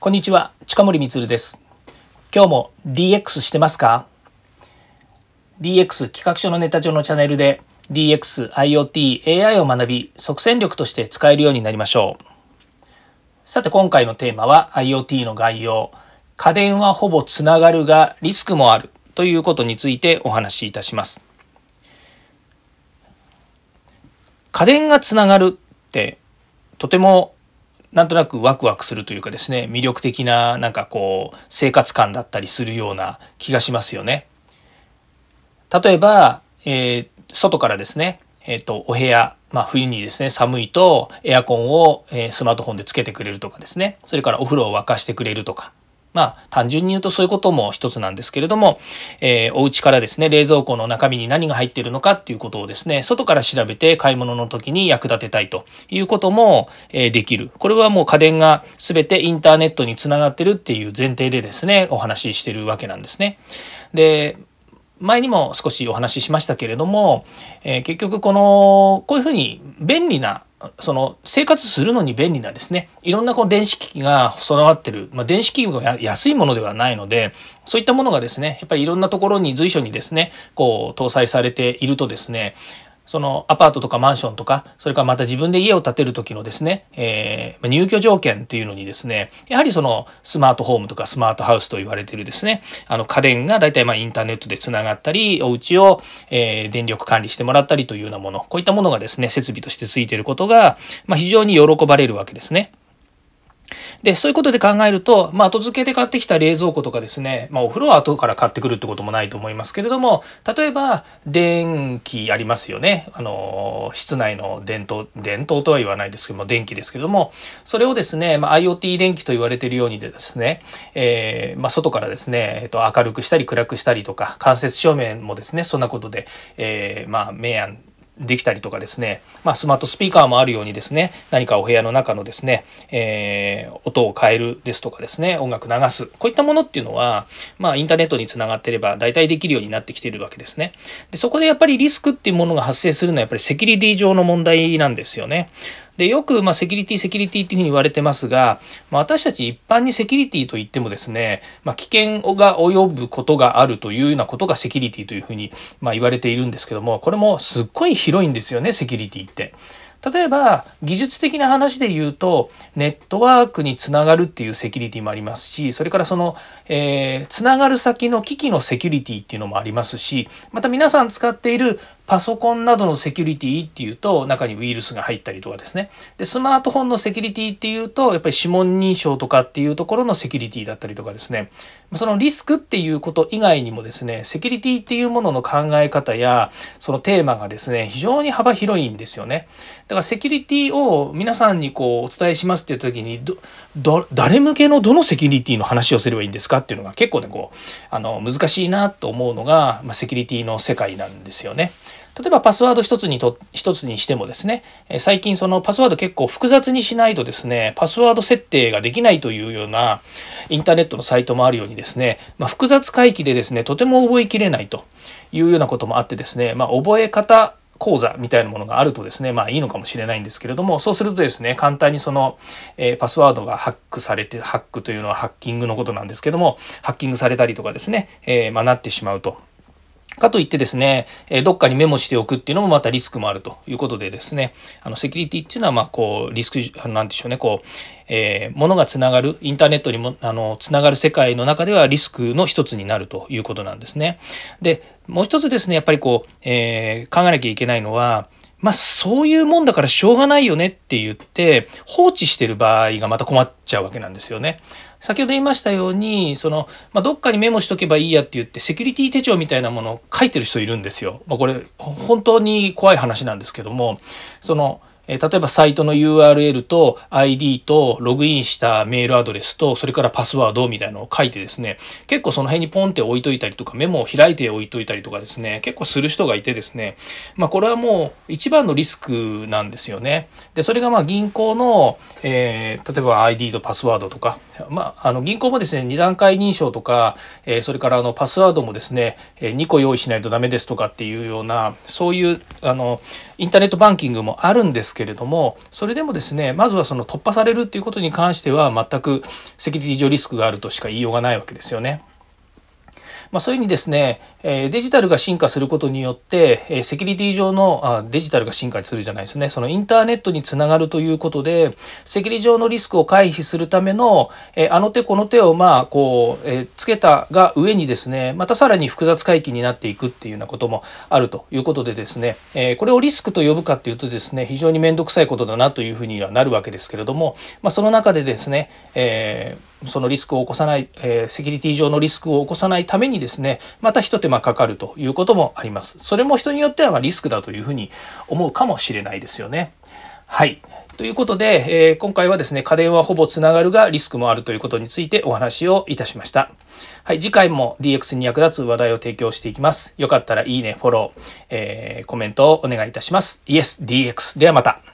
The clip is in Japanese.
こんにちは近森光です。今日も DX してますか ?DX 企画書のネタ帳のチャンネルで DX、IoT、AI を学び即戦力として使えるようになりましょう。さて今回のテーマは IoT の概要。家電はほぼつながるがリスクもあるということについてお話しいたします。家電がつながるってとてもなんとなくワクワクするというかですね魅力的ななんかこう生活感だったりするような気がしますよね。例えば、えー、外からですね、えーと、お部屋、まあ、冬にですね寒いとエアコンを、えー、スマートフォンでつけてくれるとかですねそれからお風呂を沸かしてくれるとかまあ、単純に言うとそういうことも一つなんですけれども、えー、お家からですね、冷蔵庫の中身に何が入っているのかっていうことをですね、外から調べて買い物の時に役立てたいということも、えー、できる。これはもう家電が全てインターネットにつながってるっていう前提でですね、お話ししてるわけなんですね。で、前にも少しお話ししましたけれども、えー、結局この、こういうふうに便利なその生活するのに便利なですねいろんなこう電子機器が備わってる、まあ、電子機器が安いものではないのでそういったものがですねやっぱりいろんなところに随所にですねこう搭載されているとですねそのアパートとかマンションとかそれからまた自分で家を建てる時のですね、えー、入居条件というのにですねやはりそのスマートホームとかスマートハウスと言われているですねあの家電が大体まあインターネットでつながったりお家を、えー、電力管理してもらったりというようなものこういったものがですね設備としてついていることが、まあ、非常に喜ばれるわけですね。で、そういうことで考えると、まあ、後付けで買ってきた冷蔵庫とかですね、まあ、お風呂は後から買ってくるってこともないと思いますけれども、例えば、電気ありますよね。あの、室内の電灯、電灯とは言わないですけども、電気ですけども、それをですね、まあ、IoT 電気と言われているようにでですね、えー、まあ、外からですね、えっと、明るくしたり暗くしたりとか、間接照明もですね、そんなことで、えー、まあ、明暗できたりとかですね、まあ、スマートスピーカーもあるようにですね何かお部屋の中のですね、えー、音を変えるですとかですね音楽流すこういったものっていうのは、まあ、インターネットにつながってれば大体できるようになってきているわけですね。でそこでやっぱりリスクっていうものが発生するのはやっぱりセキュリティ上の問題なんですよね。でよくまセキュリティセキュリティっていうふうに言われてますが、ま、私たち一般にセキュリティといってもですね、ま、危険が及ぶことがあるというようなことがセキュリティというふうにま言われているんですけどもこれもすっごい広いんですよねセキュリティって。例えば技術的な話で言うとネットワークにつながるっていうセキュリティもありますしそれからその、えー、つながる先の機器のセキュリティっていうのもありますしまた皆さん使っているパソコンなどのセキュリティっていうと中にウイルスが入ったりとかですね。でスマートフォンのセキュリティっていうとやっぱり指紋認証とかっていうところのセキュリティだったりとかですね。そのリスクっていうこと以外にもですねセキュリティっていうものの考え方やそのテーマがですね非常に幅広いんですよね。だからセキュリティを皆さんにこうお伝えしますっていう時にど誰向けのどのセキュリティの話をすればいいんですかっていうのが結構ねこうあの難しいなと思うのが、まあ、セキュリティの世界なんですよね。例えばパスワード一つにと一つにしてもですね最近そのパスワード結構複雑にしないとですねパスワード設定ができないというようなインターネットのサイトもあるようにですね、まあ、複雑回帰でですねとても覚えきれないというようなこともあってですね、まあ、覚え方講座みたいなものがあるとですねまあいいのかもしれないんですけれどもそうするとですね簡単にその、えー、パスワードがハックされてハックというのはハッキングのことなんですけどもハッキングされたりとかですね、えー、まあ、なってしまうと。かといってですね、えどっかにメモしておくっていうのもまたリスクもあるということでですね、あのセキュリティっていうのはまあこうリスクなんでしょうね、こう、えー、ものがつながるインターネットにもあのつながる世界の中ではリスクの一つになるということなんですね。で、もう一つですね、やっぱりこう、えー、考えなきゃいけないのは、まあそういうもんだからしょうがないよねって言って放置してる場合がまた困っちゃうわけなんですよね。先ほど言いましたようにその、まあ、どっかにメモしとけばいいやって言ってセキュリティ手帳みたいなものを書いてる人いるんですよ。まあ、これ本当に怖い話なんですけどもそのえ例えばサイトの URL と ID とログインしたメールアドレスとそれからパスワードみたいなのを書いてですね結構その辺にポンって置いといたりとかメモを開いて置いといたりとかですね結構する人がいてですねまあこれはもう一番のリスクなんですよね。でそれがまあ銀行の、えー、例えば ID とパスワードとかまああの銀行もですね2段階認証とか、えー、それからあのパスワードもですね2個用意しないとダメですとかっていうようなそういうあのインターネットバンキングもあるんですけれどもそれでもですねまずはその突破されるっていうことに関しては全くセキュリティ上リスクがあるとしか言いようがないわけですよね。まあ、そういうふうにですね、えデジタルが進化することによって、えセキュリティ上のあデジタルが進化するじゃないですね。そのインターネットにつながるということでセキュリティ上のリスクを回避するための、えあの手この手をまあこう、えつけたが上にですねまたさらに複雑回帰になっていくっていうようなこともあるということでですね、えこれをリスクと呼ぶかっていうとですね非常に面倒くさいことだなというふうにはなるわけですけれども、まあ、その中でですね、えーそのリスクを起こさない、えー、セキュリティ上のリスクを起こさないためにですねまた一手間かかるということもあります。それも人によってはまリスクだというふうに思うかもしれないですよね。はい。ということで、えー、今回はですね家電はほぼつながるがリスクもあるということについてお話をいたしました。はい。次回も DX に役立つ話題を提供していきます。よかったらいいねフォロー、えー、コメントをお願いいたします。YesDX ではまた。